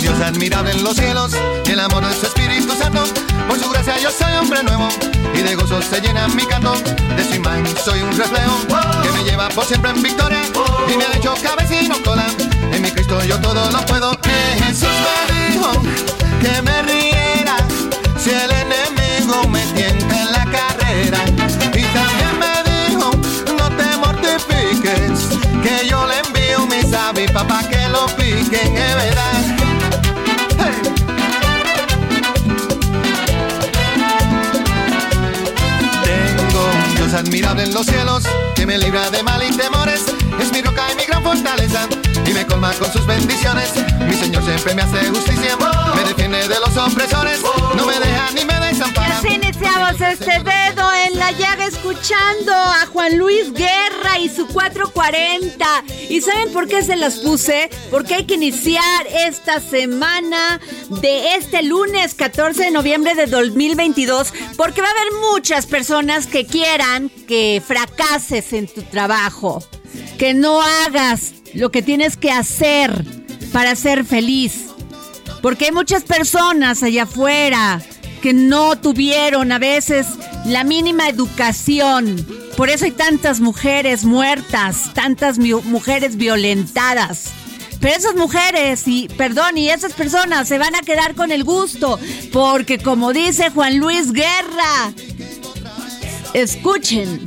Dios admirable en los cielos y el amor de su Espíritu Santo. Por su gracia yo soy hombre nuevo y de gozo se llena mi canto. De su imagen soy un reflejo que me lleva por siempre en victoria y me ha hecho cabeza y no cola. En mi Cristo yo todo lo puedo. Que Jesús me dijo que me riera si el enemigo me tienta mis avispas para que lo piquen, es verdad. Tengo Dios admirable en los cielos que me libra de mal y temores. Es mi roca y mi gran fortaleza y me colma con sus bendiciones. Mi Señor siempre me hace justicia, me defiende de los opresores, no me deja ni me Y desampara. así iniciamos este dedo en la llaga escuchando a Juan Luis Guerra y su 440. ¿Y saben por qué se las puse? Porque hay que iniciar esta semana de este lunes 14 de noviembre de 2022. Porque va a haber muchas personas que quieran que fracases en tu trabajo. Que no hagas lo que tienes que hacer para ser feliz. Porque hay muchas personas allá afuera que no tuvieron a veces la mínima educación. Por eso hay tantas mujeres muertas, tantas mujeres violentadas. Pero esas mujeres y, perdón, y esas personas se van a quedar con el gusto. Porque como dice Juan Luis Guerra, escuchen.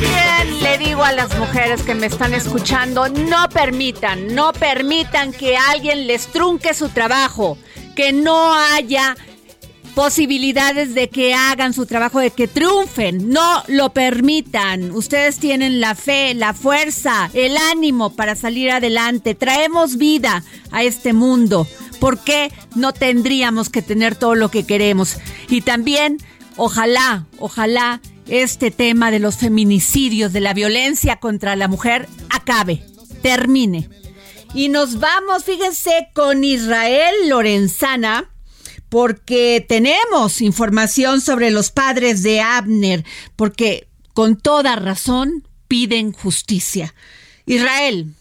Bien, le digo a las mujeres que me están escuchando, no permitan, no permitan que alguien les trunque su trabajo, que no haya posibilidades de que hagan su trabajo, de que triunfen. No lo permitan. Ustedes tienen la fe, la fuerza, el ánimo para salir adelante. Traemos vida a este mundo. ¿Por qué no tendríamos que tener todo lo que queremos? Y también, ojalá, ojalá este tema de los feminicidios, de la violencia contra la mujer, acabe, termine. Y nos vamos, fíjense, con Israel Lorenzana, porque tenemos información sobre los padres de Abner, porque con toda razón piden justicia. Israel.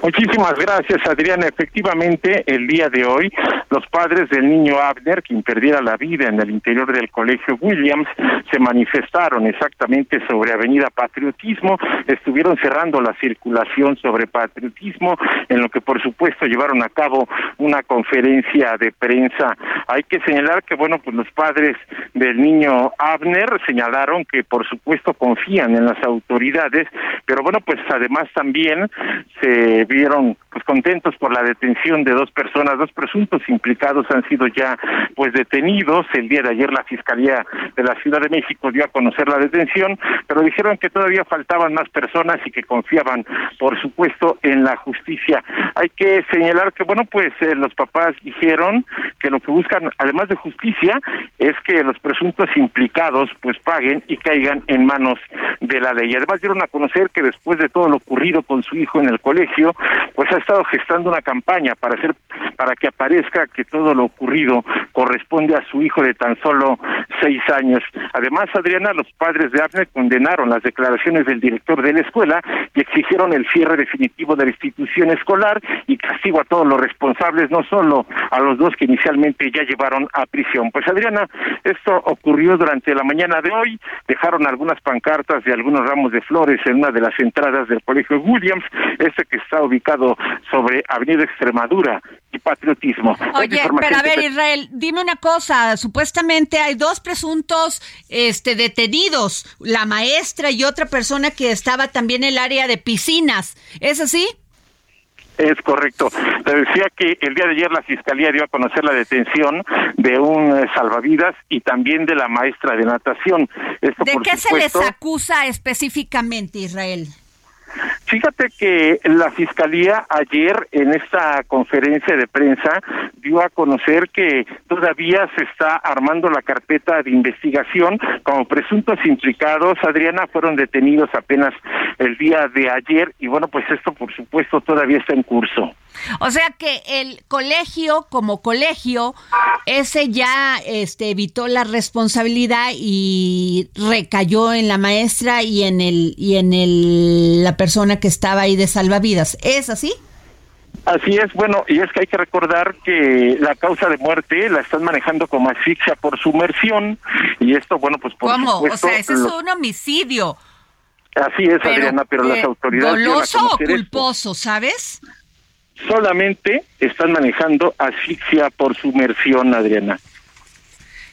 Muchísimas gracias, Adriana. Efectivamente, el día de hoy, los padres del niño Abner, quien perdiera la vida en el interior del colegio Williams, se manifestaron exactamente sobre Avenida Patriotismo, estuvieron cerrando la circulación sobre patriotismo, en lo que por supuesto llevaron a cabo una conferencia de prensa. Hay que señalar que, bueno, pues los padres del niño Abner señalaron que por supuesto confían en las autoridades, pero bueno, pues además también se vieron pues contentos por la detención de dos personas, dos presuntos implicados han sido ya pues detenidos. El día de ayer la Fiscalía de la Ciudad de México dio a conocer la detención, pero dijeron que todavía faltaban más personas y que confiaban, por supuesto, en la justicia. Hay que señalar que bueno, pues eh, los papás dijeron que lo que buscan además de justicia es que los presuntos implicados pues paguen y caigan en manos de la ley. Además dieron a conocer que después de todo lo ocurrido con su hijo en el colegio, pues ha estado gestando una campaña para hacer para que aparezca que todo lo ocurrido corresponde a su hijo de tan solo seis años. Además, Adriana, los padres de Abner condenaron las declaraciones del director de la escuela y exigieron el cierre definitivo de la institución escolar y castigo a todos los responsables, no solo a los dos que inicialmente ya llevaron a prisión. Pues Adriana, esto ocurrió durante la mañana de hoy, dejaron algunas pancartas de algunos ramos de flores en una de las entradas del colegio Williams, este que está ubicado sobre Avenida Extremadura y Patriotismo. Oye, pero a ver, Israel, dime una cosa, supuestamente hay dos presuntos este detenidos, la maestra y otra persona que estaba también en el área de piscinas, ¿es así? Es correcto. Te decía que el día de ayer la Fiscalía dio a conocer la detención de un eh, salvavidas y también de la maestra de natación. ¿De qué se les acusa específicamente, Israel? Fíjate que la Fiscalía ayer en esta conferencia de prensa dio a conocer que todavía se está armando la carpeta de investigación como presuntos implicados. Adriana fueron detenidos apenas el día de ayer y bueno, pues esto por supuesto todavía está en curso. O sea que el colegio como colegio, ese ya este, evitó la responsabilidad y recayó en la maestra y en el y en el la persona que estaba ahí de salvavidas. ¿Es así? Así es, bueno, y es que hay que recordar que la causa de muerte la están manejando como asfixia por sumersión y esto, bueno, pues por ¿Cómo? o sea, ese es un homicidio. Así es, Adriana, pero las autoridades... ¿Doloso o culposo, sabes? Solamente están manejando asfixia por sumersión, Adriana.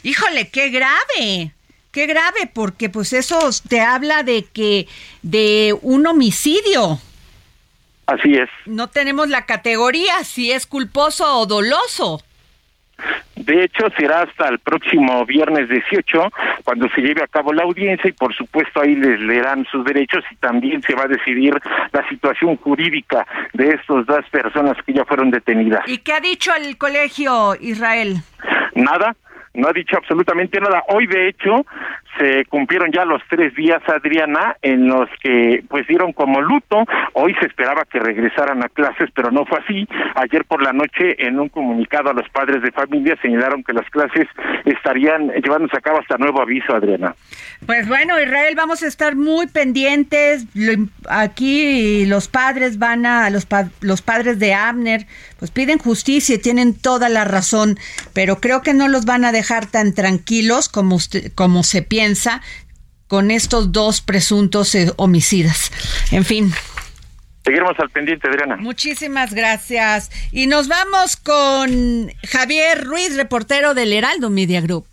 Híjole, qué grave. Qué grave, porque pues eso te habla de que de un homicidio. Así es. No tenemos la categoría si es culposo o doloso. De hecho, será hasta el próximo viernes 18 cuando se lleve a cabo la audiencia y por supuesto ahí les leerán sus derechos y también se va a decidir la situación jurídica de estas dos personas que ya fueron detenidas. ¿Y qué ha dicho el colegio Israel? Nada, no ha dicho absolutamente nada. Hoy, de hecho, se cumplieron ya los tres días, Adriana, en los que pues dieron como luto. Hoy se esperaba que regresaran a clases, pero no fue así. Ayer por la noche, en un comunicado a los padres de familia, señalaron que las clases estarían llevándose a cabo hasta nuevo aviso, Adriana. Pues bueno, Israel, vamos a estar muy pendientes. Aquí los padres van a, los, los padres de Abner, pues piden justicia y tienen toda la razón, pero creo que no los van a dejar tan tranquilos como, usted, como se piensa con estos dos presuntos eh, homicidas. En fin. Seguiremos al pendiente, Adriana. Muchísimas gracias. Y nos vamos con Javier Ruiz, reportero del Heraldo Media Group.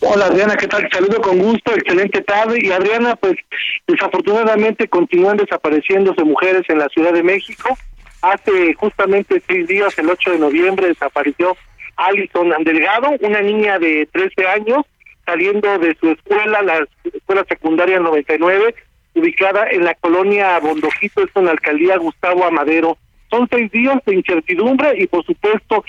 Hola Adriana, ¿qué tal? Saludo con gusto, excelente tarde. Y Adriana, pues desafortunadamente continúan desapareciéndose mujeres en la Ciudad de México. Hace justamente seis días, el 8 de noviembre, desapareció Alison Delgado, una niña de 13 años, saliendo de su escuela, la escuela secundaria 99, ubicada en la colonia Bondojito, esto en la alcaldía Gustavo Amadero. Son seis días de incertidumbre y por supuesto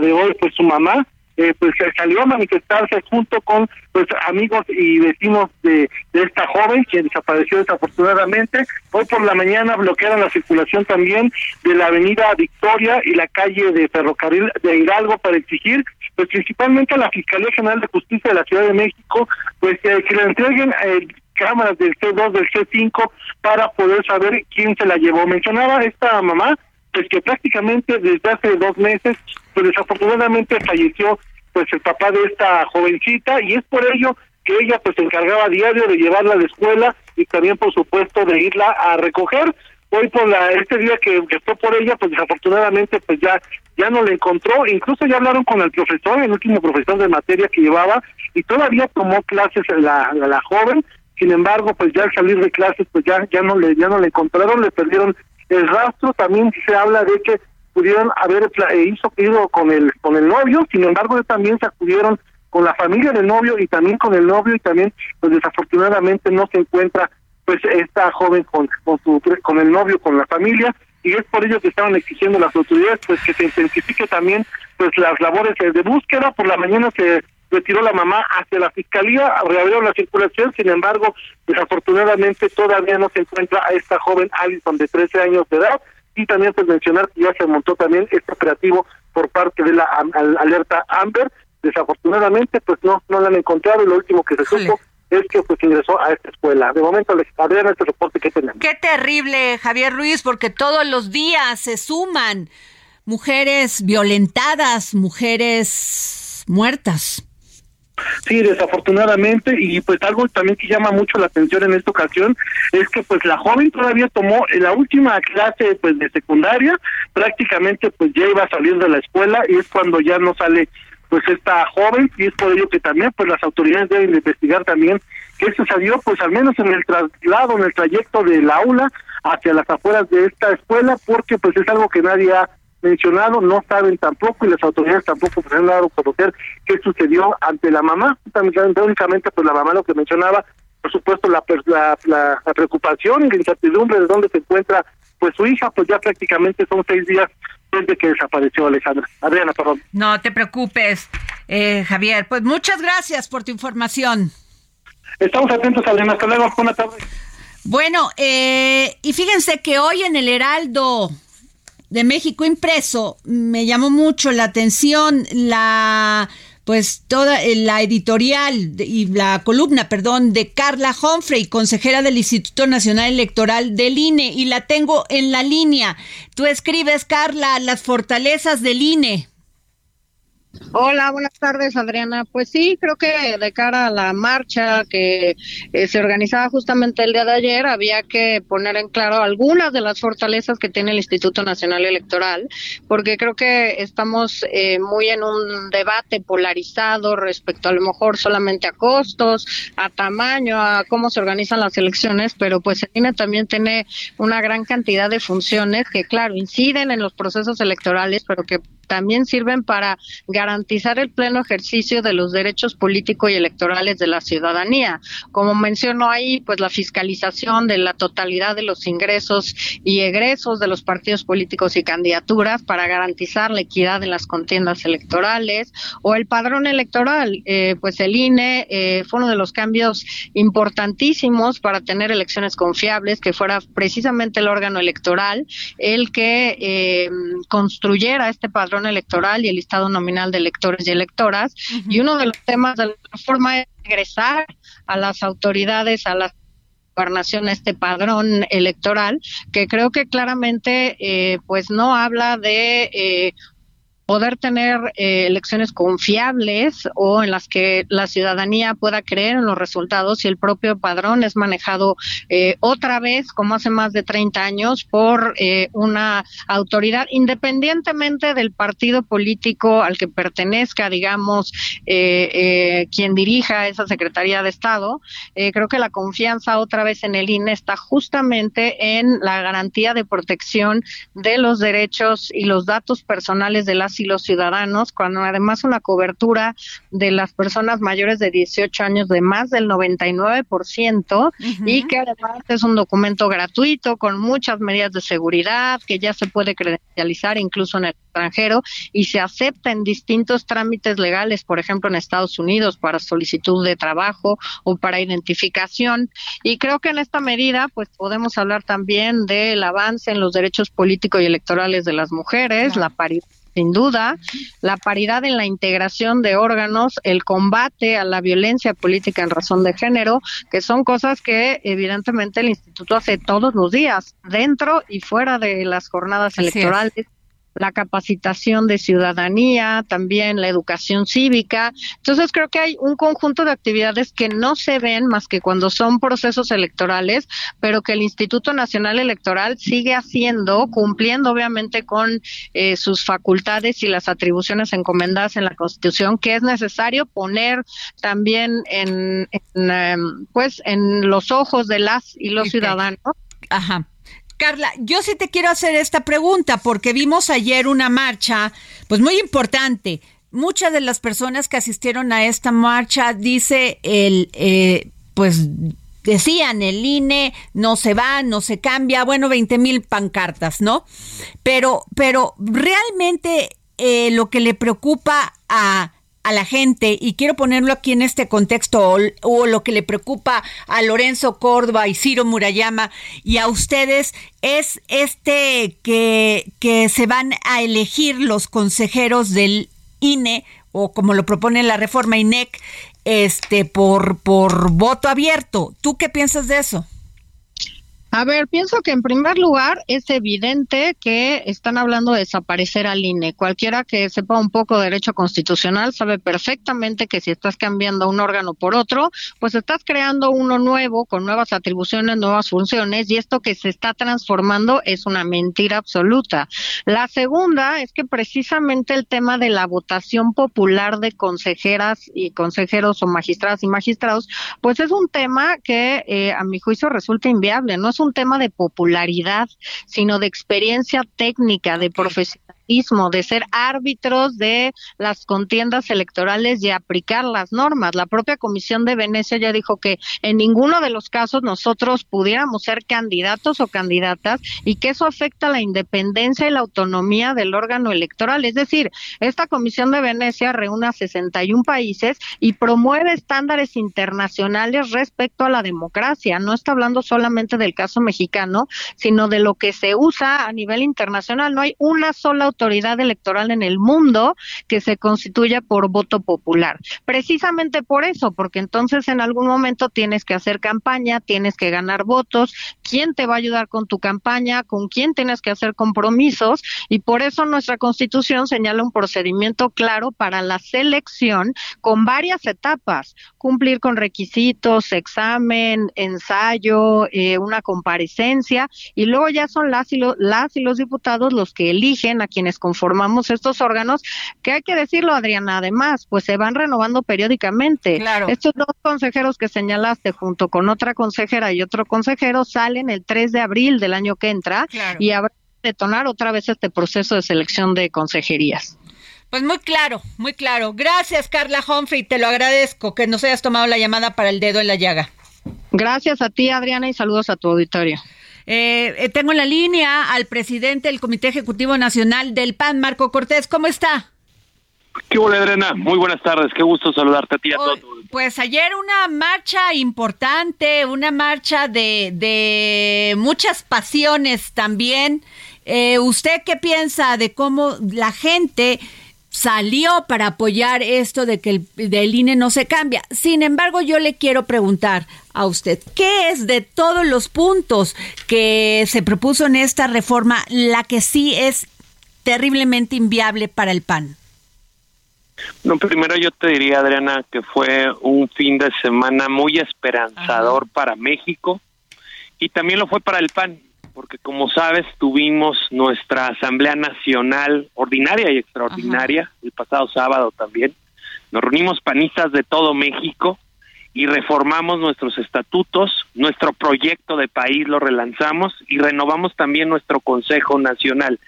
de hoy pues su mamá eh, pues salió a manifestarse junto con pues amigos y vecinos de, de esta joven quien desapareció desafortunadamente. Hoy por la mañana bloquearon la circulación también de la avenida Victoria y la calle de Ferrocarril de Hidalgo para exigir pues principalmente a la Fiscalía General de Justicia de la Ciudad de México pues eh, que le entreguen eh, cámaras del C2, del C5 para poder saber quién se la llevó. Mencionaba esta mamá pues que prácticamente desde hace dos meses pues desafortunadamente falleció pues el papá de esta jovencita y es por ello que ella pues se encargaba diario de llevarla a la escuela y también por supuesto de irla a recoger. Hoy por la este día que, fue por ella pues desafortunadamente pues ya ya no la encontró. Incluso ya hablaron con el profesor el último profesor de materia que llevaba y todavía tomó clases la, la, joven. Sin embargo, pues ya al salir de clases, pues ya, ya no le, ya no le encontraron, le perdieron el rastro, también se habla de que pudieron haber eh, hizo ido con el con el novio, sin embargo también se acudieron con la familia del novio y también con el novio y también pues desafortunadamente no se encuentra pues esta joven con con su con el novio con la familia y es por ello que estaban exigiendo las autoridades pues que se intensifique también pues las labores de búsqueda. Por la mañana se retiró la mamá hacia la fiscalía, reabrió la circulación, sin embargo, desafortunadamente todavía no se encuentra a esta joven Alison de 13 años de edad y también pues mencionar que ya se montó también este operativo por parte de la alerta Amber, desafortunadamente pues no no la han encontrado y lo último que se supo es que pues ingresó a esta escuela. De momento, Adriana, este reporte que tenemos. Qué terrible, Javier Ruiz, porque todos los días se suman mujeres violentadas, mujeres muertas. Sí, desafortunadamente, y pues algo también que llama mucho la atención en esta ocasión es que pues la joven todavía tomó la última clase pues de secundaria, prácticamente pues ya iba a salir de la escuela y es cuando ya no sale pues esta joven y es por ello que también pues las autoridades deben investigar también qué sucedió pues al menos en el traslado, en el trayecto del aula hacia las afueras de esta escuela porque pues es algo que nadie ha mencionado, no saben tampoco y las autoridades tampoco se han dado a conocer qué sucedió ante la mamá. Únicamente, pues la mamá lo que mencionaba, por supuesto, la, la, la, preocupación y la incertidumbre de dónde se encuentra pues su hija, pues ya prácticamente son seis días desde que desapareció Alejandra. Adriana, perdón. No te preocupes, eh, Javier. Pues muchas gracias por tu información. Estamos atentos, Adriana. Hasta luego. Buenas tardes. Bueno, eh, y fíjense que hoy en el Heraldo de México impreso, me llamó mucho la atención la pues toda eh, la editorial y la columna, perdón, de Carla Humphrey, consejera del Instituto Nacional Electoral del INE, y la tengo en la línea. Tú escribes, Carla, las fortalezas del INE. Hola, buenas tardes, Adriana. Pues sí, creo que de cara a la marcha que eh, se organizaba justamente el día de ayer, había que poner en claro algunas de las fortalezas que tiene el Instituto Nacional Electoral, porque creo que estamos eh, muy en un debate polarizado respecto a lo mejor solamente a costos, a tamaño, a cómo se organizan las elecciones, pero pues el INE también tiene una gran cantidad de funciones que, claro, inciden en los procesos electorales, pero que también sirven para garantizar el pleno ejercicio de los derechos políticos y electorales de la ciudadanía. Como menciono ahí, pues la fiscalización de la totalidad de los ingresos y egresos de los partidos políticos y candidaturas para garantizar la equidad en las contiendas electorales o el padrón electoral, eh, pues el INE eh, fue uno de los cambios importantísimos para tener elecciones confiables, que fuera precisamente el órgano electoral el que eh, construyera este padrón electoral y el listado nominal de electores y electoras. Y uno de los temas de la reforma es regresar a las autoridades, a la gobernación este padrón electoral que creo que claramente eh, pues no habla de eh, poder tener eh, elecciones confiables o en las que la ciudadanía pueda creer en los resultados y el propio padrón es manejado eh, otra vez, como hace más de 30 años, por eh, una autoridad independientemente del partido político al que pertenezca, digamos, quien dirija esa Secretaría de Estado. creo que la confianza otra vez en el INE está justamente en la garantía de protección de los derechos y los datos personales de las y los ciudadanos, cuando además una cobertura de las personas mayores de 18 años de más del 99% y que además es un documento gratuito con muchas medidas de seguridad, que ya se puede credencializar incluso en el extranjero y se acepta en distintos trámites legales, por ejemplo en Estados Unidos para solicitud de trabajo o para identificación. Y creo que en esta medida pues podemos hablar también del avance en los derechos políticos y electorales de las mujeres, la paridad sin duda, la paridad en la integración de órganos, el combate a la violencia política en razón de género, que son cosas que evidentemente el instituto hace todos los días, dentro y fuera de las jornadas electorales la capacitación de ciudadanía, también la educación cívica. Entonces creo que hay un conjunto de actividades que no se ven más que cuando son procesos electorales, pero que el Instituto Nacional Electoral sigue haciendo, cumpliendo obviamente con eh, sus facultades y las atribuciones encomendadas en la Constitución, que es necesario poner también en, em, pues en los ojos de las y los ciudadanos. Ajá. Carla, yo sí te quiero hacer esta pregunta porque vimos ayer una marcha, pues muy importante. Muchas de las personas que asistieron a esta marcha dice el, eh, pues decían el INE no se va, no se cambia, bueno, 20 mil pancartas, ¿no? Pero, pero realmente eh, lo que le preocupa a a la gente, y quiero ponerlo aquí en este contexto, o, lo que le preocupa a Lorenzo Córdoba y Ciro Murayama y a ustedes, es este que, que se van a elegir los consejeros del INE, o como lo propone la reforma INEC, este, por, por voto abierto. ¿Tú qué piensas de eso? A ver, pienso que en primer lugar es evidente que están hablando de desaparecer al INE. Cualquiera que sepa un poco de derecho constitucional sabe perfectamente que si estás cambiando un órgano por otro, pues estás creando uno nuevo con nuevas atribuciones, nuevas funciones y esto que se está transformando es una mentira absoluta. La segunda es que precisamente el tema de la votación popular de consejeras y consejeros o magistradas y magistrados, pues es un tema que eh, a mi juicio resulta inviable. No es un tema de popularidad, sino de experiencia técnica, de profesionalidad de ser árbitros de las contiendas electorales y aplicar las normas. La propia Comisión de Venecia ya dijo que en ninguno de los casos nosotros pudiéramos ser candidatos o candidatas y que eso afecta la independencia y la autonomía del órgano electoral. Es decir, esta Comisión de Venecia reúne a 61 países y promueve estándares internacionales respecto a la democracia. No está hablando solamente del caso mexicano, sino de lo que se usa a nivel internacional. No hay una sola autoridad electoral en el mundo que se constituya por voto popular. Precisamente por eso, porque entonces en algún momento tienes que hacer campaña, tienes que ganar votos, quién te va a ayudar con tu campaña, con quién tienes que hacer compromisos y por eso nuestra constitución señala un procedimiento claro para la selección con varias etapas, cumplir con requisitos, examen, ensayo, eh, una comparecencia y luego ya son las y, las y los diputados los que eligen a quienes conformamos estos órganos, que hay que decirlo, Adriana, además, pues se van renovando periódicamente. Estos dos consejeros que señalaste junto con otra consejera y otro consejero salen el 3 de abril del año que entra y habrá que detonar otra vez este proceso de selección de consejerías. Pues muy claro, muy claro. Gracias, Carla Humphrey, te lo agradezco que nos hayas tomado la llamada para el dedo en la llaga. Gracias a ti, Adriana, y saludos a tu auditorio. Eh, eh, tengo en la línea al presidente del Comité Ejecutivo Nacional del PAN, Marco Cortés. ¿Cómo está? ¿Qué hola, Adriana? Muy buenas tardes. Qué gusto saludarte a ti y a todos. Pues ayer una marcha importante, una marcha de, de muchas pasiones también. Eh, ¿Usted qué piensa de cómo la gente salió para apoyar esto de que el del INE no se cambia. Sin embargo, yo le quiero preguntar a usted, ¿qué es de todos los puntos que se propuso en esta reforma la que sí es terriblemente inviable para el PAN? No, primero yo te diría, Adriana, que fue un fin de semana muy esperanzador para México y también lo fue para el PAN porque como sabes tuvimos nuestra Asamblea Nacional ordinaria y extraordinaria el pasado sábado también. Nos reunimos panistas de todo México y reformamos nuestros estatutos, nuestro proyecto de país lo relanzamos y renovamos también nuestro Consejo Nacional.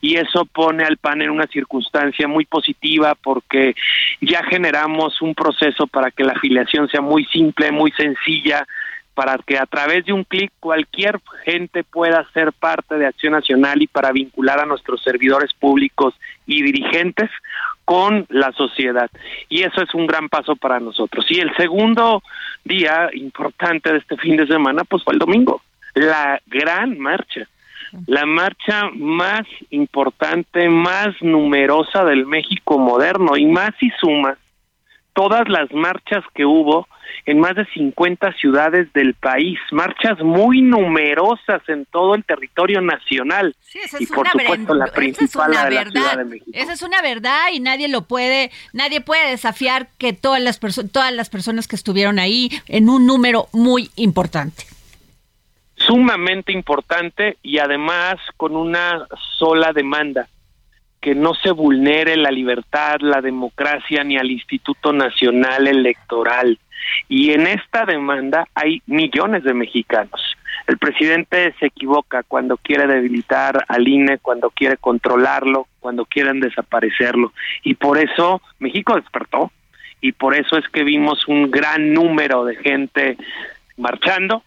Y eso pone al PAN en una circunstancia muy positiva porque ya generamos un proceso para que la afiliación sea muy simple, muy sencilla, para que a través de un clic cualquier gente pueda ser parte de Acción Nacional y para vincular a nuestros servidores públicos y dirigentes con la sociedad. Y eso es un gran paso para nosotros. Y el segundo día importante de este fin de semana, pues fue el domingo, la gran marcha. La marcha más importante, más numerosa del México moderno y más y sumas todas las marchas que hubo en más de 50 ciudades del país, marchas muy numerosas en todo el territorio nacional. Sí, esa es y por supuesto la principal es de la Ciudad de México. Esa es una verdad y nadie lo puede, nadie puede desafiar que todas las personas, todas las personas que estuvieron ahí en un número muy importante. Sumamente importante y además con una sola demanda que no se vulnere la libertad, la democracia ni al Instituto Nacional Electoral. Y en esta demanda hay millones de mexicanos. El presidente se equivoca cuando quiere debilitar al INE, cuando quiere controlarlo, cuando quieren desaparecerlo. Y por eso México despertó. Y por eso es que vimos un gran número de gente marchando,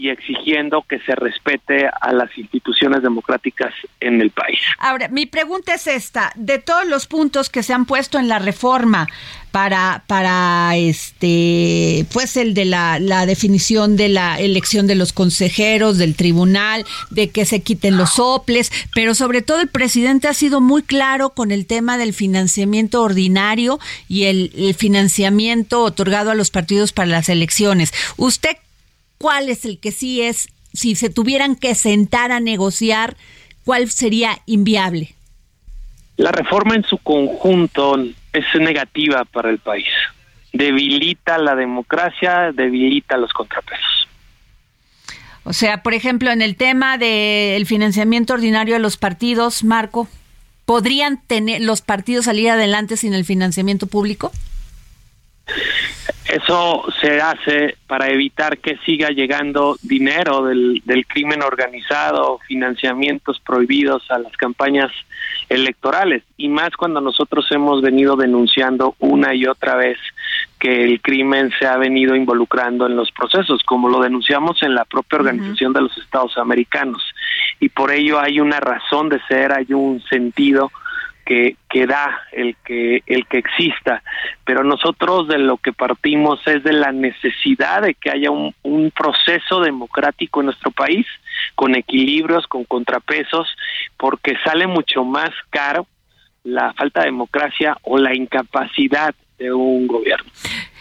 y exigiendo que se respete a las instituciones democráticas en el país. Ahora, mi pregunta es esta, de todos los puntos que se han puesto en la reforma para para este pues el de la, definición de la elección de los consejeros del tribunal, de que se quiten los soples, pero sobre todo el presidente ha sido muy claro con el tema del financiamiento ordinario y el, el financiamiento otorgado a los partidos para las elecciones. ¿Usted cuál es el que sí es, si se tuvieran que sentar a negociar, cuál sería inviable? La reforma en su conjunto es negativa para el país. Debilita la democracia, debilita los contrapesos. O sea, por ejemplo, en el tema del financiamiento ordinario de los partidos, Marco, ¿podrían tener los partidos salir adelante sin el financiamiento público? Eso se hace para evitar que siga llegando dinero del, del crimen organizado, financiamientos prohibidos a las campañas electorales y más cuando nosotros hemos venido denunciando una y otra vez que el crimen se ha venido involucrando en los procesos, como lo denunciamos en la propia Organización de los Estados Americanos. Y por ello hay una razón de ser, hay un sentido que, da el que el que exista pero nosotros de lo que partimos es de la necesidad de que haya un, proceso democrático en nuestro país con equilibrios con contrapesos porque sale mucho más caro la falta de democracia o la incapacidad de un gobierno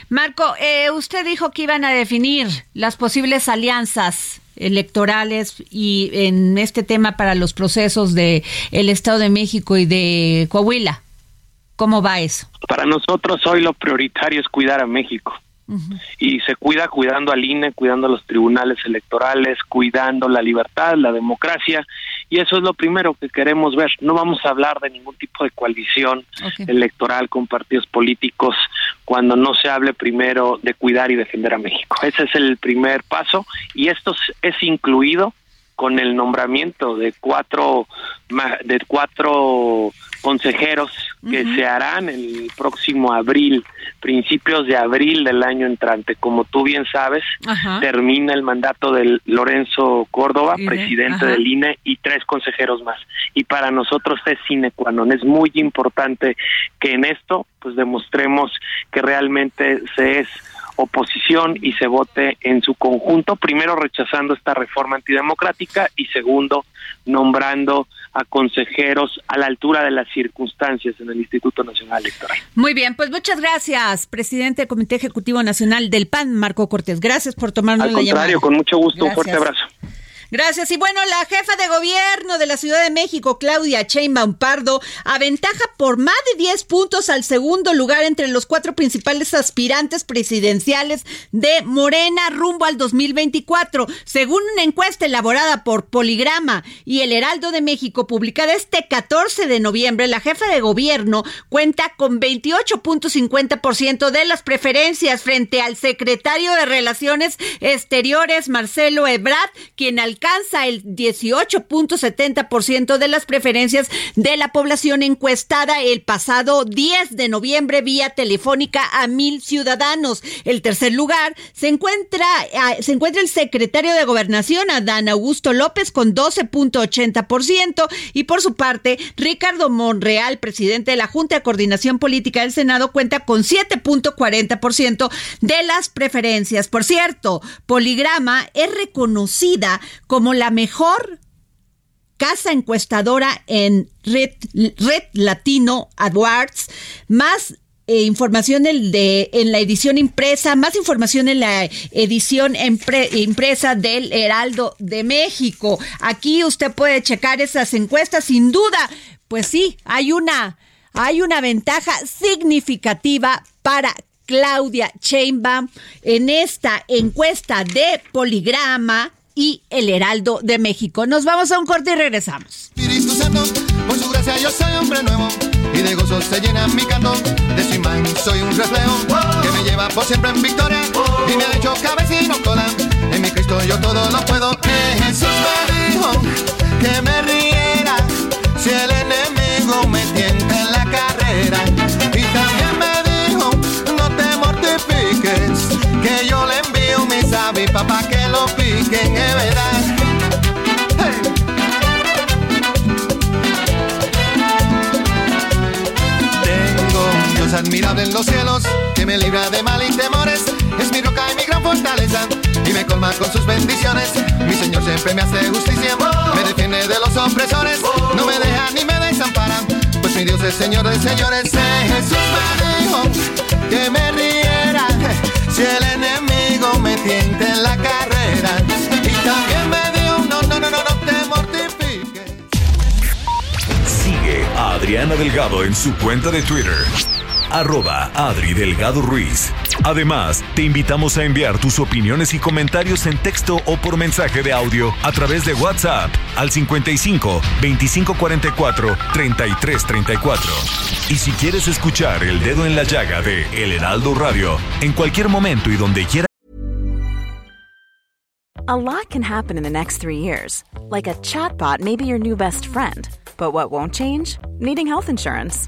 Marco, eh, usted dijo que iban a definir las posibles alianzas electorales y en este tema para los procesos de el Estado de México y de Coahuila. ¿Cómo va eso? Para nosotros hoy lo prioritario es cuidar a México y se cuida cuidando al INE, cuidando los tribunales electorales, cuidando la libertad, la democracia, y eso es lo primero que queremos ver. No vamos a hablar de ningún tipo de coalición electoral con partidos políticos cuando no se hable primero de cuidar y defender a México. Ese es el primer paso y esto es incluido con el nombramiento de cuatro de cuatro consejeros que se harán el próximo abril, principios de abril del año entrante. Como tú bien sabes, termina el mandato de Lorenzo Córdoba, presidente del INE, y tres consejeros más. Y para nosotros es sine qua non. Es muy importante que en esto pues demostremos que realmente se es oposición y se vote en su conjunto, primero rechazando esta reforma antidemocrática y segundo nombrando a consejeros a la altura de las circunstancias en el Instituto Nacional Electoral. Muy bien, pues muchas gracias, presidente del Comité Ejecutivo Nacional del PAN, Marco Cortés. Gracias por tomarnos la llamada. Al contrario, con mucho gusto, un fuerte abrazo. Gracias. Y bueno, la jefa de gobierno de la Ciudad de México, Claudia Sheinbaum Pardo, aventaja por más de 10 puntos al segundo lugar entre los cuatro principales aspirantes presidenciales de Morena rumbo al 2024. Según una encuesta elaborada por Poligrama y el Heraldo de México, publicada este 14 de noviembre, la jefa de gobierno cuenta con 28.50% de las preferencias frente al secretario de Relaciones Exteriores, Marcelo Ebrard, quien al alcanza el 18.70% de las preferencias de la población encuestada el pasado 10 de noviembre vía telefónica a mil ciudadanos. El tercer lugar se encuentra, ah, se encuentra el secretario de Gobernación, Adán Augusto López, con 12.80%. Y por su parte, Ricardo Monreal, presidente de la Junta de Coordinación Política del Senado, cuenta con 7.40% de las preferencias. Por cierto, Poligrama es reconocida como la mejor casa encuestadora en Red, Latino AdWords, más eh, información en, de, en la edición impresa, más información en la edición impresa del Heraldo de México. Aquí usted puede checar esas encuestas, sin duda. Pues sí, hay una, hay una ventaja significativa para Claudia Sheinbaum en esta encuesta de Poligrama y el Heraldo de México. Nos vamos a un corte y regresamos. En mi Cristo yo todo lo puedo. Dios admirable en los cielos que me libra de mal y temores. Es mi roca y mi gran fortaleza y me colma con sus bendiciones. Mi Señor siempre me hace justicia, me defiende de los opresores, no me deja ni me desampara. Pues mi Dios es Señor de señores. Eh, Jesús me dijo que me riera si el enemigo me tiente en la carrera. Y también me dijo, no, no, no, no, no te mortifiques. Sigue a Adriana Delgado en su cuenta de Twitter. Arroba Adri Delgado Ruiz. Además, te invitamos a enviar tus opiniones y comentarios en texto o por mensaje de audio a través de WhatsApp al 55 2544 3334. Y si quieres escuchar El Dedo en la Llaga de El Heraldo Radio en cualquier momento y donde quiera. A lot can happen in the next three years. Like a chatbot may be your new best friend. But what won't change? Needing health insurance.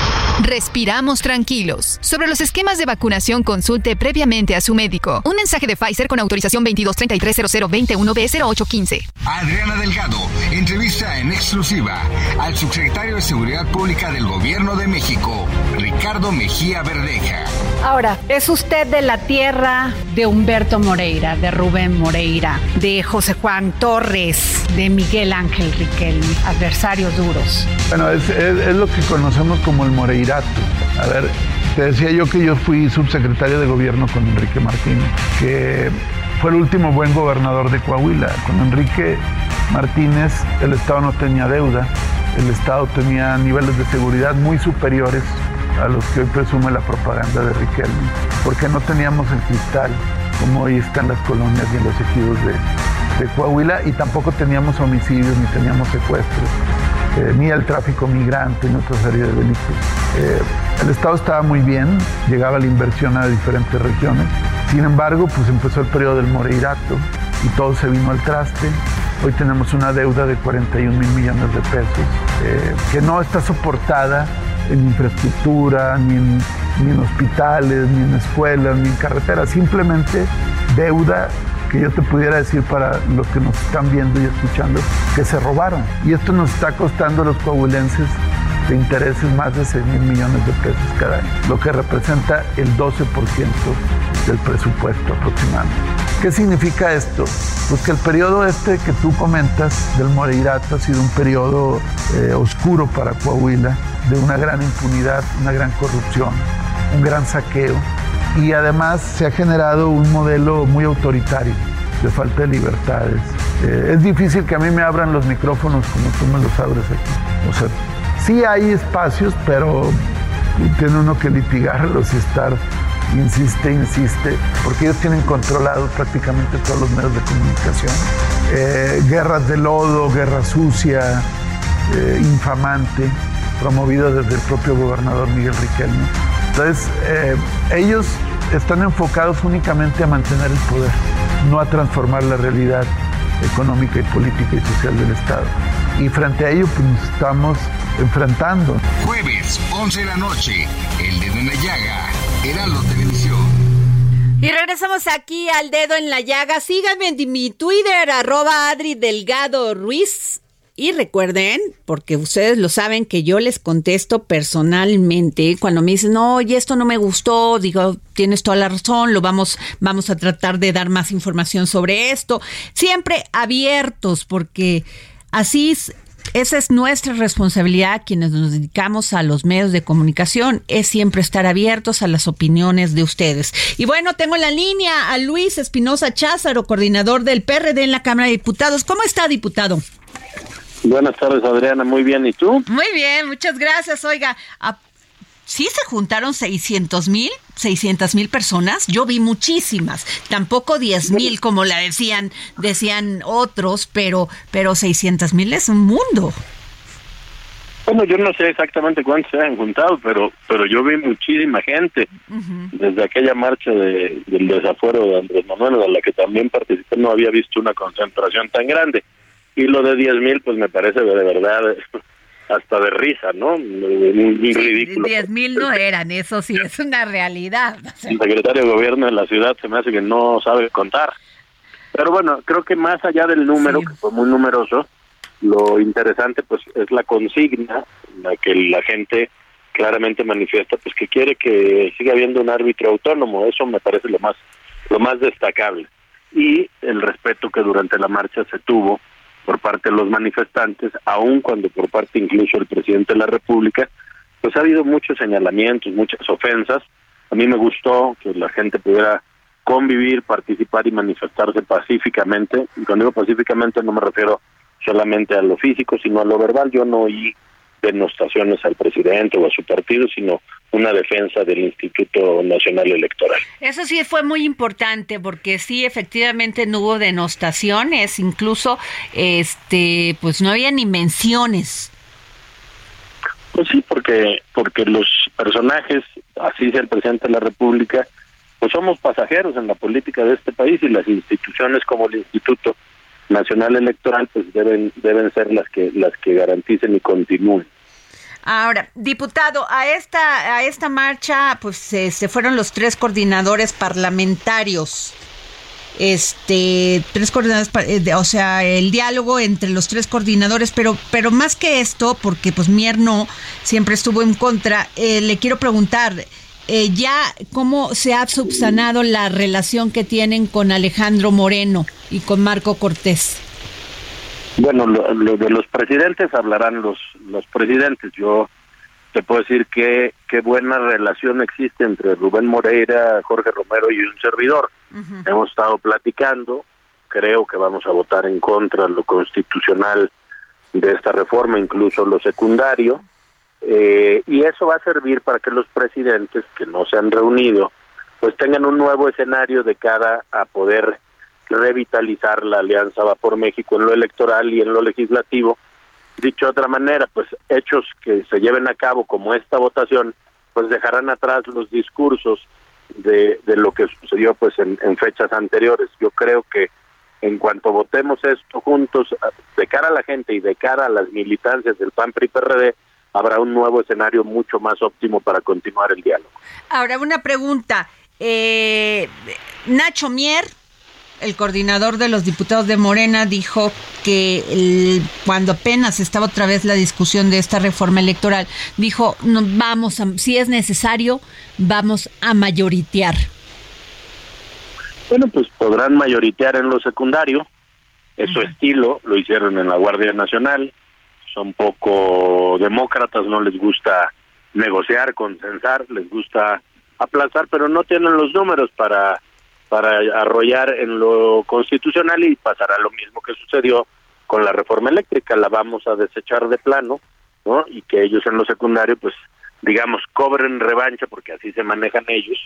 respiramos tranquilos. Sobre los esquemas de vacunación, consulte previamente a su médico. Un mensaje de Pfizer con autorización 22330021B0815. Adriana Delgado entrevista en exclusiva al subsecretario de Seguridad Pública del Gobierno de México, Ricardo Mejía Verdeja. Ahora, ¿es usted de la tierra de Humberto Moreira, de Rubén Moreira, de José Juan Torres, de Miguel Ángel Riquelme, adversarios duros? Bueno, es, es- es lo que conocemos como el A ver, te decía yo que yo fui subsecretario de gobierno con Enrique Martínez, que fue el último buen gobernador de Coahuila. Con Enrique Martínez el Estado no tenía deuda, el Estado tenía niveles de seguridad muy superiores a los que hoy presume la propaganda de Riquelme, porque no teníamos el cristal como hoy está en las colonias y en los ejidos de Coahuila y tampoco teníamos homicidios ni teníamos secuestros eh, ni el tráfico migrante, ni otra serie de delitos. Eh, el Estado estaba muy bien, llegaba la inversión a diferentes regiones. Sin embargo, pues empezó el periodo del Moreirato y todo se vino al traste. Hoy tenemos una deuda de 41 mil millones de pesos eh, que no está soportada en infraestructura, ni en ni en hospitales, ni en escuelas, ni en carreteras, simplemente deuda que yo te pudiera decir para los que nos están viendo y escuchando, que se robaron. Y esto nos está costando a los coahuilenses de intereses más de 6 mil millones de pesos cada año, lo que representa el 12% del presupuesto aproximadamente. ¿Qué significa esto? Pues que el periodo este que tú comentas del Moreirato ha sido un periodo eh, oscuro para Coahuila, de una gran impunidad, una gran corrupción, un gran saqueo, y además se ha generado un modelo muy autoritario de falta de libertades. Eh, es difícil que a mí me abran los micrófonos como tú me los abres aquí. O sea, sí hay espacios, pero tiene uno que litigarlos y estar, insiste, insiste, porque ellos tienen controlados prácticamente todos los medios de comunicación. Eh, guerras de lodo, guerra sucia, eh, infamante, promovido desde el propio gobernador Miguel Riquelme. Entonces, eh, ellos están enfocados únicamente a mantener el poder, no a transformar la realidad económica y política y social del Estado. Y frente a ello, pues nos estamos enfrentando. Jueves, 11 de la noche, El Dedo en la Llaga, Heraldo Televisión. Y regresamos aquí al dedo en la llaga. Síganme en mi Twitter, arroba Adri Delgado Ruiz. Y recuerden, porque ustedes lo saben, que yo les contesto personalmente cuando me dicen, no, y esto no me gustó, digo, tienes toda la razón, lo vamos, vamos a tratar de dar más información sobre esto. Siempre abiertos, porque así esa es nuestra responsabilidad, quienes nos dedicamos a los medios de comunicación, es siempre estar abiertos a las opiniones de ustedes. Y bueno, tengo en la línea a Luis Espinosa Cházaro, coordinador del PRD en la Cámara de Diputados. ¿Cómo está, diputado? Buenas tardes, Adriana. Muy bien. ¿Y tú? Muy bien, muchas gracias. Oiga, ¿sí se juntaron 600 mil, 600 mil personas? Yo vi muchísimas. Tampoco 10 mil, como la decían, decían otros, pero, pero 600 mil es un mundo. Bueno, yo no sé exactamente cuántos se han juntado, pero pero yo vi muchísima gente desde aquella marcha de, del desafuero de Andrés Manuel, a la que también participé, no había visto una concentración tan grande y lo de 10 mil pues me parece de verdad hasta de risa, ¿no? Un, ridículo. 10 mil no eran, eso sí, es una realidad. El secretario de gobierno de la ciudad se me hace que no sabe contar. Pero bueno, creo que más allá del número, que fue muy numeroso, lo interesante pues es la consigna, la que la gente claramente manifiesta pues que quiere que siga habiendo un árbitro autónomo, eso me parece lo más lo más destacable y el respeto que durante la marcha se tuvo por parte de los manifestantes, aun cuando por parte incluso del presidente de la República, pues ha habido muchos señalamientos, muchas ofensas. A mí me gustó que la gente pudiera convivir, participar y manifestarse pacíficamente. Y cuando digo pacíficamente no me refiero solamente a lo físico, sino a lo verbal. Yo no oí denostaciones al presidente o a su partido, sino una defensa del Instituto Nacional Electoral. Eso sí fue muy importante porque sí efectivamente no hubo denostaciones, incluso este pues no había ni menciones. Pues sí, porque porque los personajes, así sea el presidente de la República, pues somos pasajeros en la política de este país y las instituciones como el Instituto Nacional Electoral pues deben deben ser las que las que garanticen y continúen. Ahora, diputado, a esta a esta marcha pues se, fueron los tres coordinadores parlamentarios. Este, tres coordinadores, eh, o sea, el diálogo entre los tres coordinadores, pero pero más que esto, porque pues Mier no siempre estuvo en contra, eh, le quiero preguntar, eh, ya cómo se ha subsanado la relación que tienen con Alejandro Moreno y con Marco Cortés. Bueno, lo, de los presidentes hablarán los los presidentes. Yo te puedo decir que qué buena relación existe entre Rubén Moreira, Jorge Romero y un servidor. Hemos estado platicando, creo que vamos a votar en contra de lo constitucional de esta reforma, incluso lo secundario. Eh, y eso va a servir para que los presidentes que no se han reunido pues tengan un nuevo escenario de cara a poder revitalizar la Alianza Va por México en lo electoral y en lo legislativo. Dicho de otra manera, pues hechos que se lleven a cabo como esta votación, pues dejarán atrás los discursos de, de lo que sucedió pues en, en fechas anteriores. Yo creo que en cuanto votemos esto juntos, de cara a la gente y de cara a las militancias del PAN PRI PRD, habrá un nuevo escenario mucho más óptimo para continuar el diálogo. Ahora, una pregunta. Eh, Nacho Mier, el coordinador de los diputados de Morena, dijo que cuando apenas estaba otra vez la discusión de esta reforma electoral, dijo, no, vamos, a, si es necesario, vamos a mayoritear. Bueno, pues podrán mayoritear en lo secundario, es su estilo, lo hicieron en la Guardia Nacional, son poco demócratas, no les gusta negociar, consensar, les gusta aplazar, pero no tienen los números para para arrollar en lo constitucional y pasará lo mismo que sucedió con la reforma eléctrica, la vamos a desechar de plano, ¿no? Y que ellos en lo secundario, pues, digamos, cobren revancha, porque así se manejan ellos,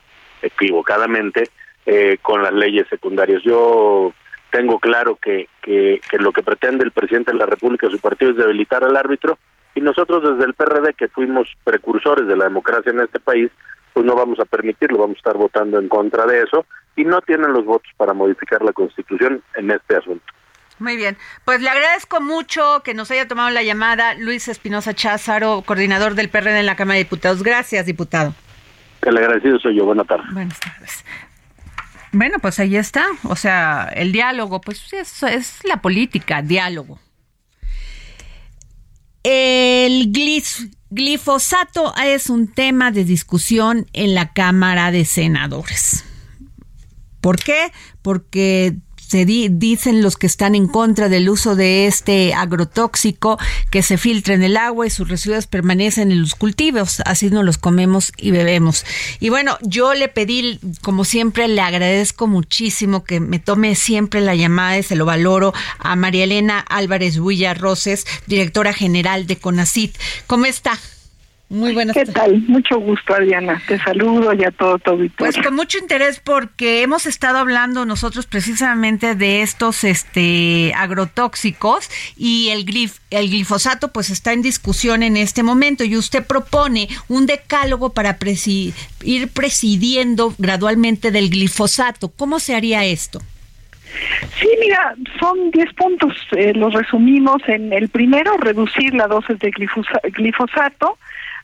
equivocadamente, eh, con las leyes secundarias. Yo tengo claro que, que, que lo que pretende el presidente de la República, su partido, es debilitar al árbitro, y nosotros desde el PRD, que fuimos precursores de la democracia en este país, pues no vamos a permitirlo, vamos a estar votando en contra de eso y no tienen los votos para modificar la Constitución en este asunto. Muy bien, pues le agradezco mucho que nos haya tomado la llamada Luis Espinosa Cházaro, coordinador del PRD en la Cámara de Diputados. Gracias, diputado. El agradecido soy yo. Buenas tardes. Buenas tardes. Bueno, pues ahí está. O sea, el diálogo, pues es, es la política, diálogo. El glis Glifosato es un tema de discusión en la Cámara de Senadores. ¿Por qué? Porque se dicen los que están en contra del uso de este agrotóxico que se filtra en el agua y sus residuos permanecen en los cultivos, así nos los comemos y bebemos. Y bueno, yo le pedí, como siempre, le agradezco muchísimo que me tome siempre la llamada y se lo valoro a María Elena Álvarez Huilla Roses, directora general de CONACIT. ¿Cómo está? Muy buenas ¿Qué tal? Mucho gusto, Adriana. Te saludo y a todo tu auditorio. Pues con mucho interés porque hemos estado hablando nosotros precisamente de estos este agrotóxicos y el glif, el glifosato pues está en discusión en este momento y usted propone un decálogo para ir presidiendo gradualmente del glifosato. ¿Cómo se haría esto? Sí, mira, son 10 puntos. Eh, los resumimos en el primero, reducir la dosis de glifosato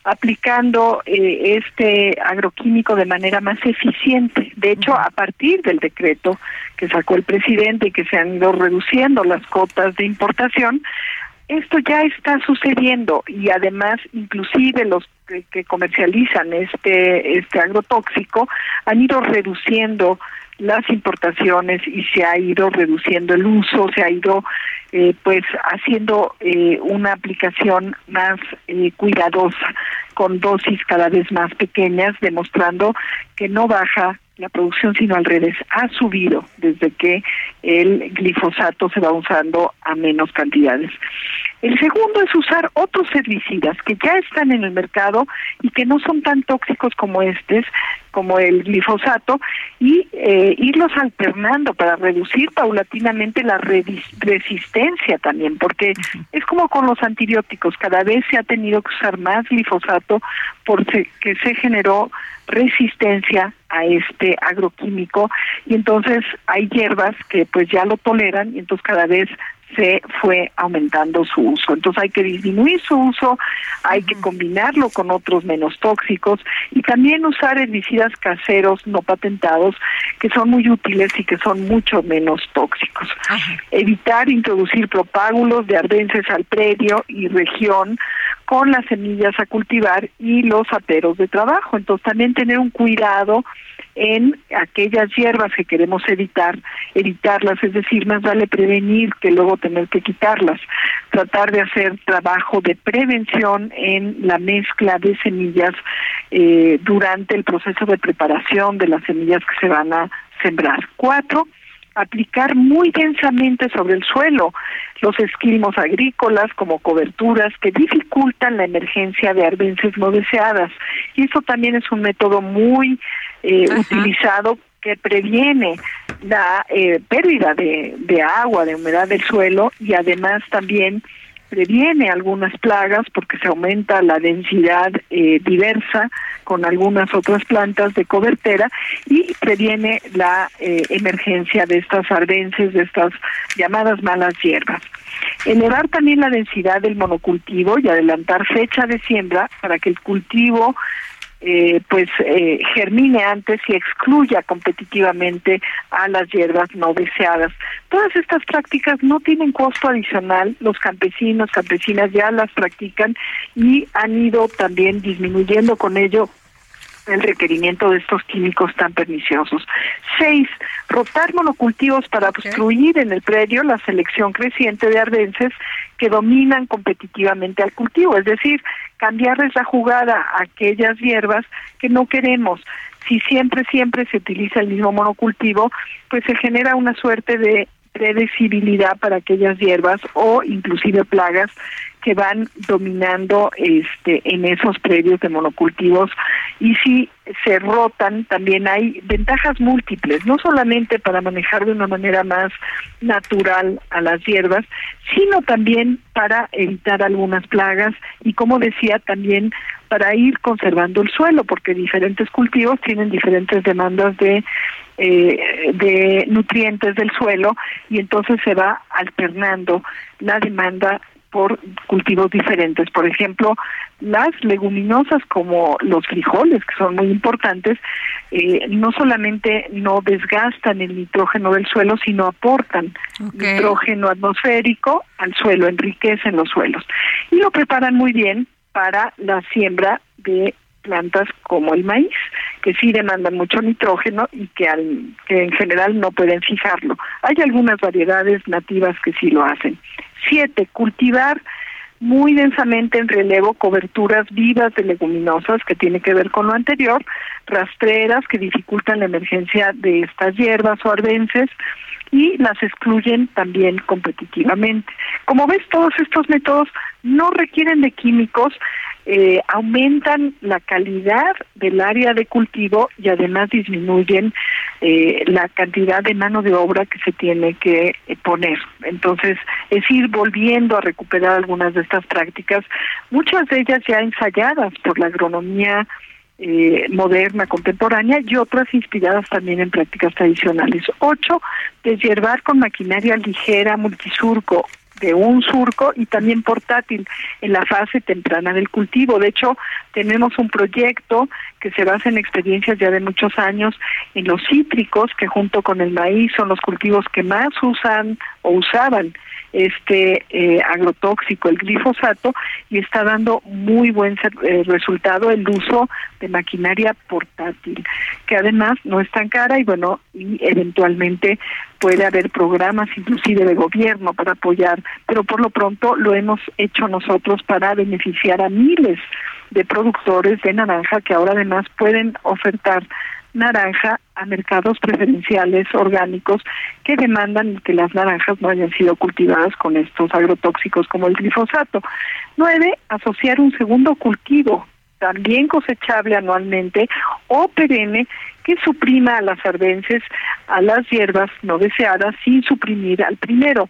aplicando eh, este agroquímico de manera más eficiente. De hecho, a partir del decreto que sacó el presidente y que se han ido reduciendo las cotas de importación, esto ya está sucediendo y además inclusive los que, comercializan este este agrotóxico han ido reduciendo las importaciones y se ha ido reduciendo el uso, se ha ido eh, pues haciendo eh, una aplicación más eh, cuidadosa con dosis cada vez más pequeñas, demostrando que no baja la producción, sino al revés, ha subido desde que el glifosato se va usando a menos cantidades. El segundo es usar otros herbicidas que ya están en el mercado y que no son tan tóxicos como estos, como el glifosato, y eh, irlos alternando para reducir paulatinamente la resistencia también, porque es como con los antibióticos, cada vez se ha tenido que usar más glifosato porque se generó resistencia a este agroquímico y entonces hay hierbas que pues ya lo toleran y entonces cada vez se fue aumentando su uso. Entonces hay que disminuir su uso, hay que combinarlo con otros menos tóxicos y también usar herbicidas caseros no patentados que son muy útiles y que son mucho menos tóxicos. Evitar introducir propágulos de ardences al predio y región con las semillas a cultivar y los aperos de trabajo. Entonces también tener un cuidado en aquellas hierbas que queremos evitar, evitarlas, es decir, más vale prevenir que luego tener que quitarlas. Tratar de hacer trabajo de prevención en la mezcla de semillas eh, durante el proceso de preparación de las semillas que se van a sembrar. Cuatro, aplicar muy densamente sobre el suelo los esquilmos agrícolas como coberturas que dificultan la emergencia de arbences no deseadas. Y eso también es un método muy eh, utilizado que previene la eh, pérdida de, de agua, de humedad del suelo y además también previene algunas plagas porque se aumenta la densidad eh, diversa con algunas otras plantas de cobertera y previene la eh, emergencia de estas ardences, de estas llamadas malas hierbas. Elevar también la densidad del monocultivo y adelantar fecha de siembra para que el cultivo eh, pues eh, germine antes y excluya competitivamente a las hierbas no deseadas. Todas estas prácticas no tienen costo adicional, los campesinos, campesinas ya las practican y han ido también disminuyendo con ello el requerimiento de estos químicos tan perniciosos. Seis, rotar monocultivos para obstruir en el predio la selección creciente de ardences que dominan competitivamente al cultivo, es decir, cambiarles la jugada a aquellas hierbas que no queremos. Si siempre, siempre se utiliza el mismo monocultivo, pues se genera una suerte de predecibilidad para aquellas hierbas o inclusive plagas que van dominando este en esos predios de monocultivos y si se rotan también hay ventajas múltiples no solamente para manejar de una manera más natural a las hierbas sino también para evitar algunas plagas y como decía también para ir conservando el suelo porque diferentes cultivos tienen diferentes demandas de eh, de nutrientes del suelo y entonces se va alternando la demanda por cultivos diferentes. Por ejemplo, las leguminosas como los frijoles, que son muy importantes, eh, no solamente no desgastan el nitrógeno del suelo, sino aportan nitrógeno atmosférico al suelo, enriquecen los suelos. Y lo preparan muy bien para la siembra de plantas como el maíz, que sí demandan mucho nitrógeno y que, al, que en general no pueden fijarlo. Hay algunas variedades nativas que sí lo hacen. Siete, cultivar muy densamente en relevo coberturas vivas de leguminosas que tiene que ver con lo anterior, rastreras que dificultan la emergencia de estas hierbas o arbences y las excluyen también competitivamente. Como ves, todos estos métodos no requieren de químicos, eh, aumentan la calidad del área de cultivo y además disminuyen eh, la cantidad de mano de obra que se tiene que eh, poner. Entonces, es ir volviendo a recuperar algunas de estas prácticas, muchas de ellas ya ensayadas por la agronomía moderna, contemporánea y otras inspiradas también en prácticas tradicionales. Ocho, deshiervar con maquinaria ligera, multisurco de un surco y también portátil en la fase temprana del cultivo. De hecho, tenemos un proyecto que se basa en experiencias ya de muchos años en los cítricos, que junto con el maíz son los cultivos que más usan o usaban este eh, agrotóxico, el glifosato, y está dando muy buen eh, resultado el uso de maquinaria portátil, que además no es tan cara y bueno, y eventualmente puede haber programas inclusive de gobierno para apoyar, pero por lo pronto lo hemos hecho nosotros para beneficiar a miles productores de naranja que ahora además pueden ofertar naranja a mercados preferenciales orgánicos que demandan que las naranjas no hayan sido cultivadas con estos agrotóxicos como el glifosato. Nueve, asociar un segundo cultivo también cosechable anualmente o perenne que suprima a las arbences, a las hierbas no deseadas sin suprimir al primero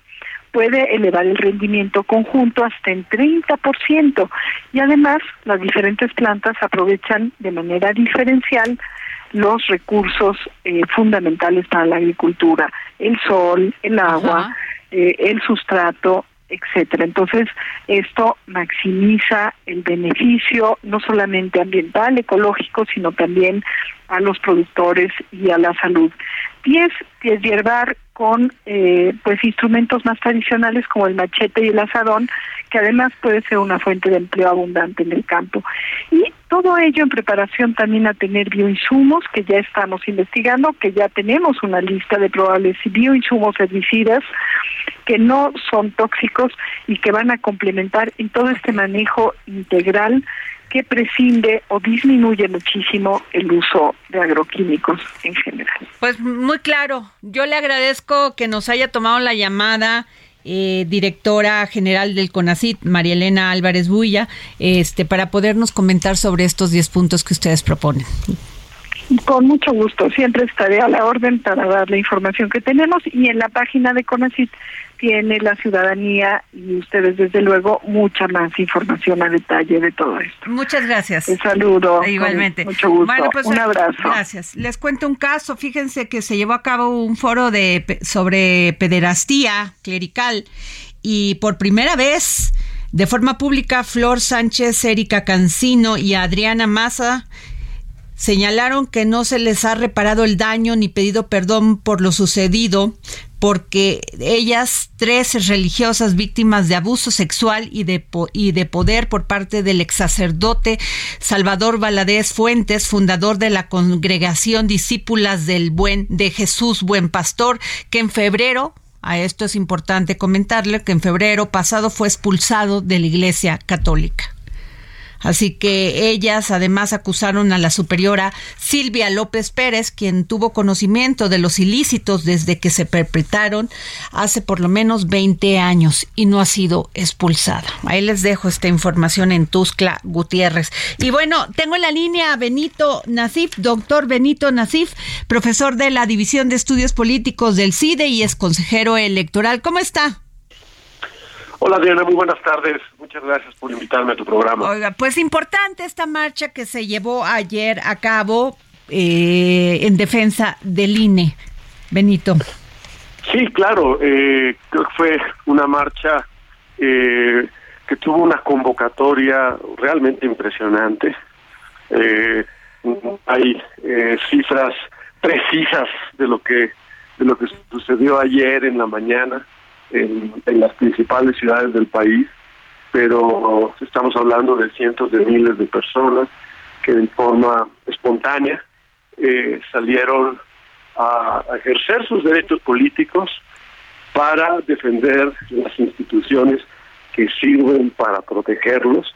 puede elevar el rendimiento conjunto hasta en 30% y además las diferentes plantas aprovechan de manera diferencial los recursos eh, fundamentales para la agricultura, el sol, el agua, eh, el sustrato, etcétera. Entonces, esto maximiza el beneficio no solamente ambiental, ecológico, sino también a los productores y a la salud. Diez, hierbar con eh, pues instrumentos más tradicionales como el machete y el asadón, que además puede ser una fuente de empleo abundante en el campo. Y todo ello en preparación también a tener bioinsumos que ya estamos investigando, que ya tenemos una lista de probables bioinsumos herbicidas que no son tóxicos y que van a complementar en todo este manejo integral que prescinde o disminuye muchísimo el uso de agroquímicos en general. Pues muy claro, yo le agradezco que nos haya tomado la llamada. Eh, directora general del CONACIT, María Elena Álvarez Bulla, este, para podernos comentar sobre estos 10 puntos que ustedes proponen. Con mucho gusto, siempre estaré a la orden para dar la información que tenemos y en la página de CONACIT tiene la ciudadanía y ustedes desde luego mucha más información a detalle de todo esto. Muchas gracias. Un saludo. Igualmente. Mucho gusto. Pues, un abrazo. Gracias. Les cuento un caso. Fíjense que se llevó a cabo un foro de sobre pederastía clerical y por primera vez de forma pública Flor Sánchez, Erika Cancino y Adriana Maza señalaron que no se les ha reparado el daño ni pedido perdón por lo sucedido porque ellas, tres religiosas víctimas de abuso sexual y de, y de poder por parte del ex sacerdote Salvador Valadez Fuentes, fundador de la congregación Discípulas del Buen de Jesús Buen Pastor, que en febrero a esto es importante comentarle que en febrero pasado fue expulsado de la Iglesia Católica. Así que ellas además acusaron a la superiora Silvia López Pérez, quien tuvo conocimiento de los ilícitos desde que se perpetraron hace por lo menos 20 años y no ha sido expulsada. Ahí les dejo esta información en Tuscla Gutiérrez. Y bueno, tengo en la línea a Benito Nasif, doctor Benito Nasif, profesor de la División de Estudios Políticos del CIDE y es consejero electoral. ¿Cómo está? Hola Diana, muy buenas tardes. Muchas gracias por invitarme a tu programa. Oiga, pues importante esta marcha que se llevó ayer a cabo eh, en defensa del INE. Benito. Sí, claro. Eh, creo que fue una marcha eh, que tuvo una convocatoria realmente impresionante. hay cifras precisas de lo que de lo que sucedió ayer en la mañana en, las principales ciudades del país, pero estamos hablando de cientos de miles de personas que de forma espontánea eh, salieron a, ejercer sus derechos políticos para defender las instituciones que sirven para protegerlos,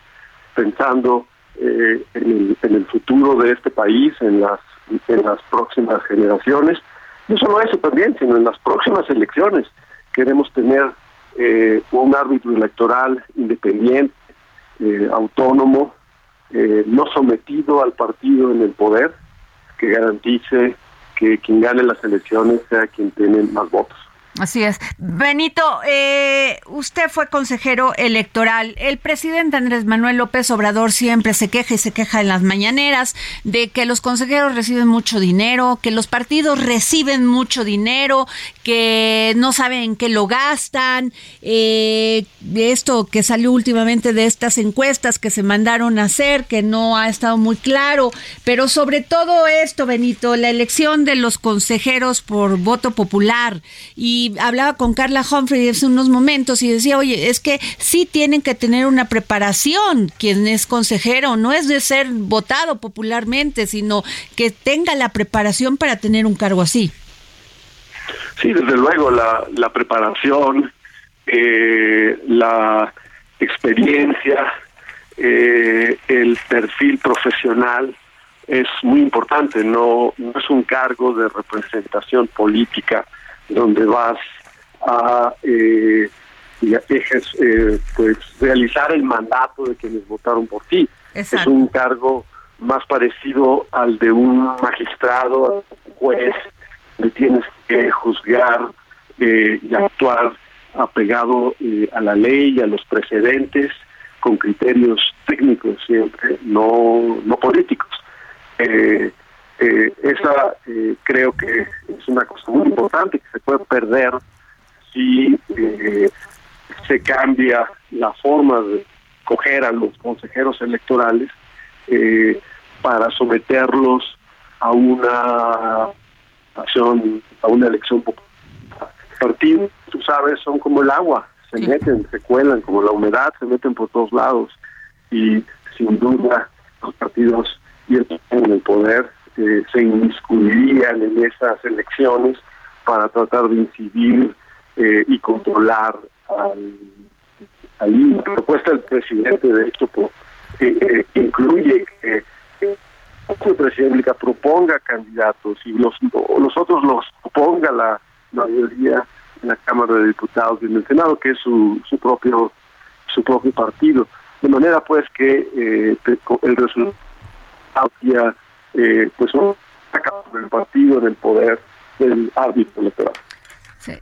pensando eh, en, el, futuro de este país, en las, en las próximas generaciones. No solo eso también, sino en las próximas elecciones queremos tener eh, un árbitro electoral independiente, eh, autónomo, eh, no sometido al partido en el poder, que garantice que quien gane las elecciones sea quien tiene más votos. Así es. Benito, eh, usted fue consejero electoral. El presidente Andrés Manuel López Obrador siempre se queja y se queja en las mañaneras de que los consejeros reciben mucho dinero, que los partidos reciben mucho dinero, que no saben en qué lo gastan. Eh, esto que salió últimamente de estas encuestas que se mandaron a hacer, que no ha estado muy claro. Pero sobre todo esto, Benito, la elección de los consejeros por voto popular y hablaba con Carla Humphrey hace unos momentos y decía, oye, es que sí tienen que tener una preparación quien es consejero, no es de ser votado popularmente, sino que tenga la preparación para tener un cargo así. Sí, desde luego, la, la preparación, eh, la experiencia, eh, el perfil profesional es muy importante, no, no es un cargo de representación política donde vas a eh, eh, pues realizar el mandato de quienes votaron por ti. Es un cargo más parecido al de un magistrado, juez, que tienes que juzgar eh, y actuar apegado eh, a la ley y a los precedentes con criterios técnicos siempre, no, no políticos. Eh, eh, esa eh, creo que es una cosa muy importante que se puede perder si eh, se cambia la forma de coger a los consejeros electorales para someterlos a una acción, a una elección popular. Partidos, tú sabes, son como el agua, se meten, se cuelan, como la humedad, se meten por todos lados y sin duda los partidos y en el poder se inmiscuirían en esas elecciones para tratar de incidir eh, y controlar al, al La propuesta del presidente de esto pues, eh, incluye que el presidente proponga candidatos y los, los otros los proponga la mayoría en la Cámara de Diputados y en el Senado, que es su, su propio su propio partido. De manera pues que eh, el resultado eh, pues el partido en el poder del árbitro electoral.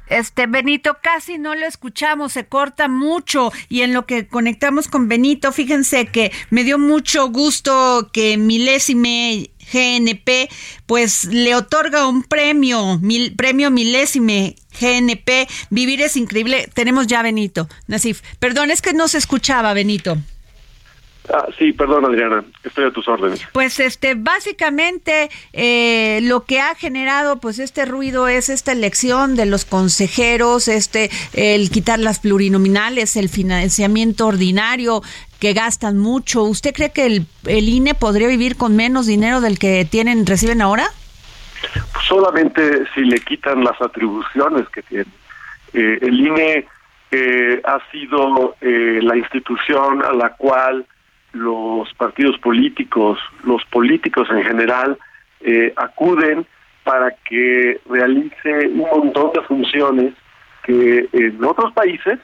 Este Benito casi no lo escuchamos, se corta mucho y en lo que conectamos con Benito, fíjense que me dio mucho gusto que Milésime GNP pues le otorga un premio, mil, premio Milésime GNP. Vivir es increíble. Tenemos ya Benito, Nasif. Perdón, es que no se escuchaba Benito. Ah, sí, perdón Adriana, estoy a tus órdenes. Pues este, básicamente eh, lo que ha generado pues este ruido es esta elección de los consejeros, este, el quitar las plurinominales, el financiamiento ordinario que gastan mucho. ¿Usted cree que el, el INE podría vivir con menos dinero del que tienen, reciben ahora? Solamente si le quitan las atribuciones que tienen. Eh, el INE eh, ha sido la institución a la cual los partidos políticos, los políticos en general, eh, acuden para que realice un montón de funciones que en otros países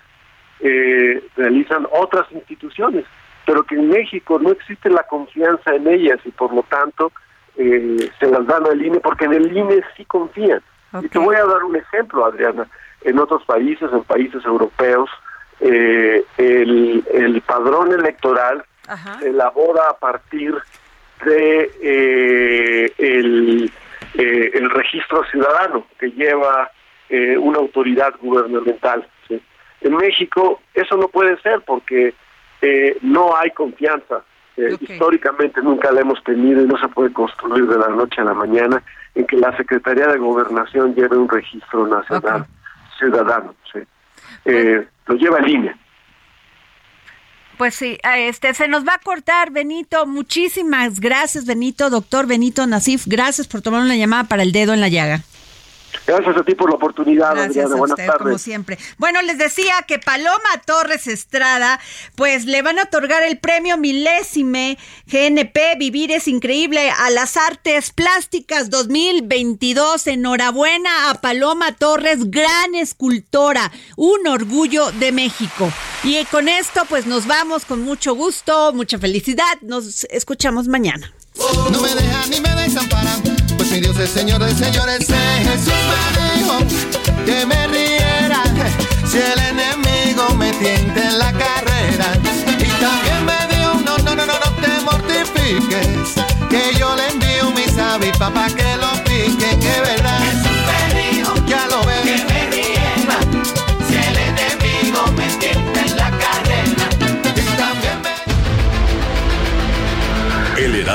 eh, realizan otras instituciones, pero que en México no existe la confianza en ellas y por lo tanto eh, se las dan al INE porque en el INE sí confían. Y te voy a dar un ejemplo, Adriana. En otros países, en países europeos, el, el padrón electoral se elabora a partir de eh, el, eh, el registro ciudadano que lleva eh, una autoridad gubernamental. En México eso no puede ser porque no hay confianza. Históricamente nunca la hemos tenido y no se puede construir de la noche a la mañana en que la Secretaría de Gobernación lleve un registro nacional ciudadano. lo lleva en línea. Pues sí, este se nos va a cortar, Benito. Muchísimas gracias, Benito, doctor Benito Nasif. Gracias por tomar una llamada para el dedo en la llaga. Gracias a ti por la oportunidad, Gracias Buenas tardes. Como siempre. Bueno, les decía que Paloma Torres Estrada, pues le van a otorgar el premio milésime GNP Vivir es Increíble a las Artes Plásticas 2022. Enhorabuena a Paloma Torres, gran escultora, un orgullo de México. Y con esto, pues nos vamos con mucho gusto, mucha felicidad. Nos escuchamos mañana. No me deja ni me desamparan mi Dios es Señor de señores, Jesús me dijo que me riera si el enemigo me tiente en la carrera. Y también me dijo, no, no, no, no, no te mortifiques, que yo le envío mi sabi papá que lo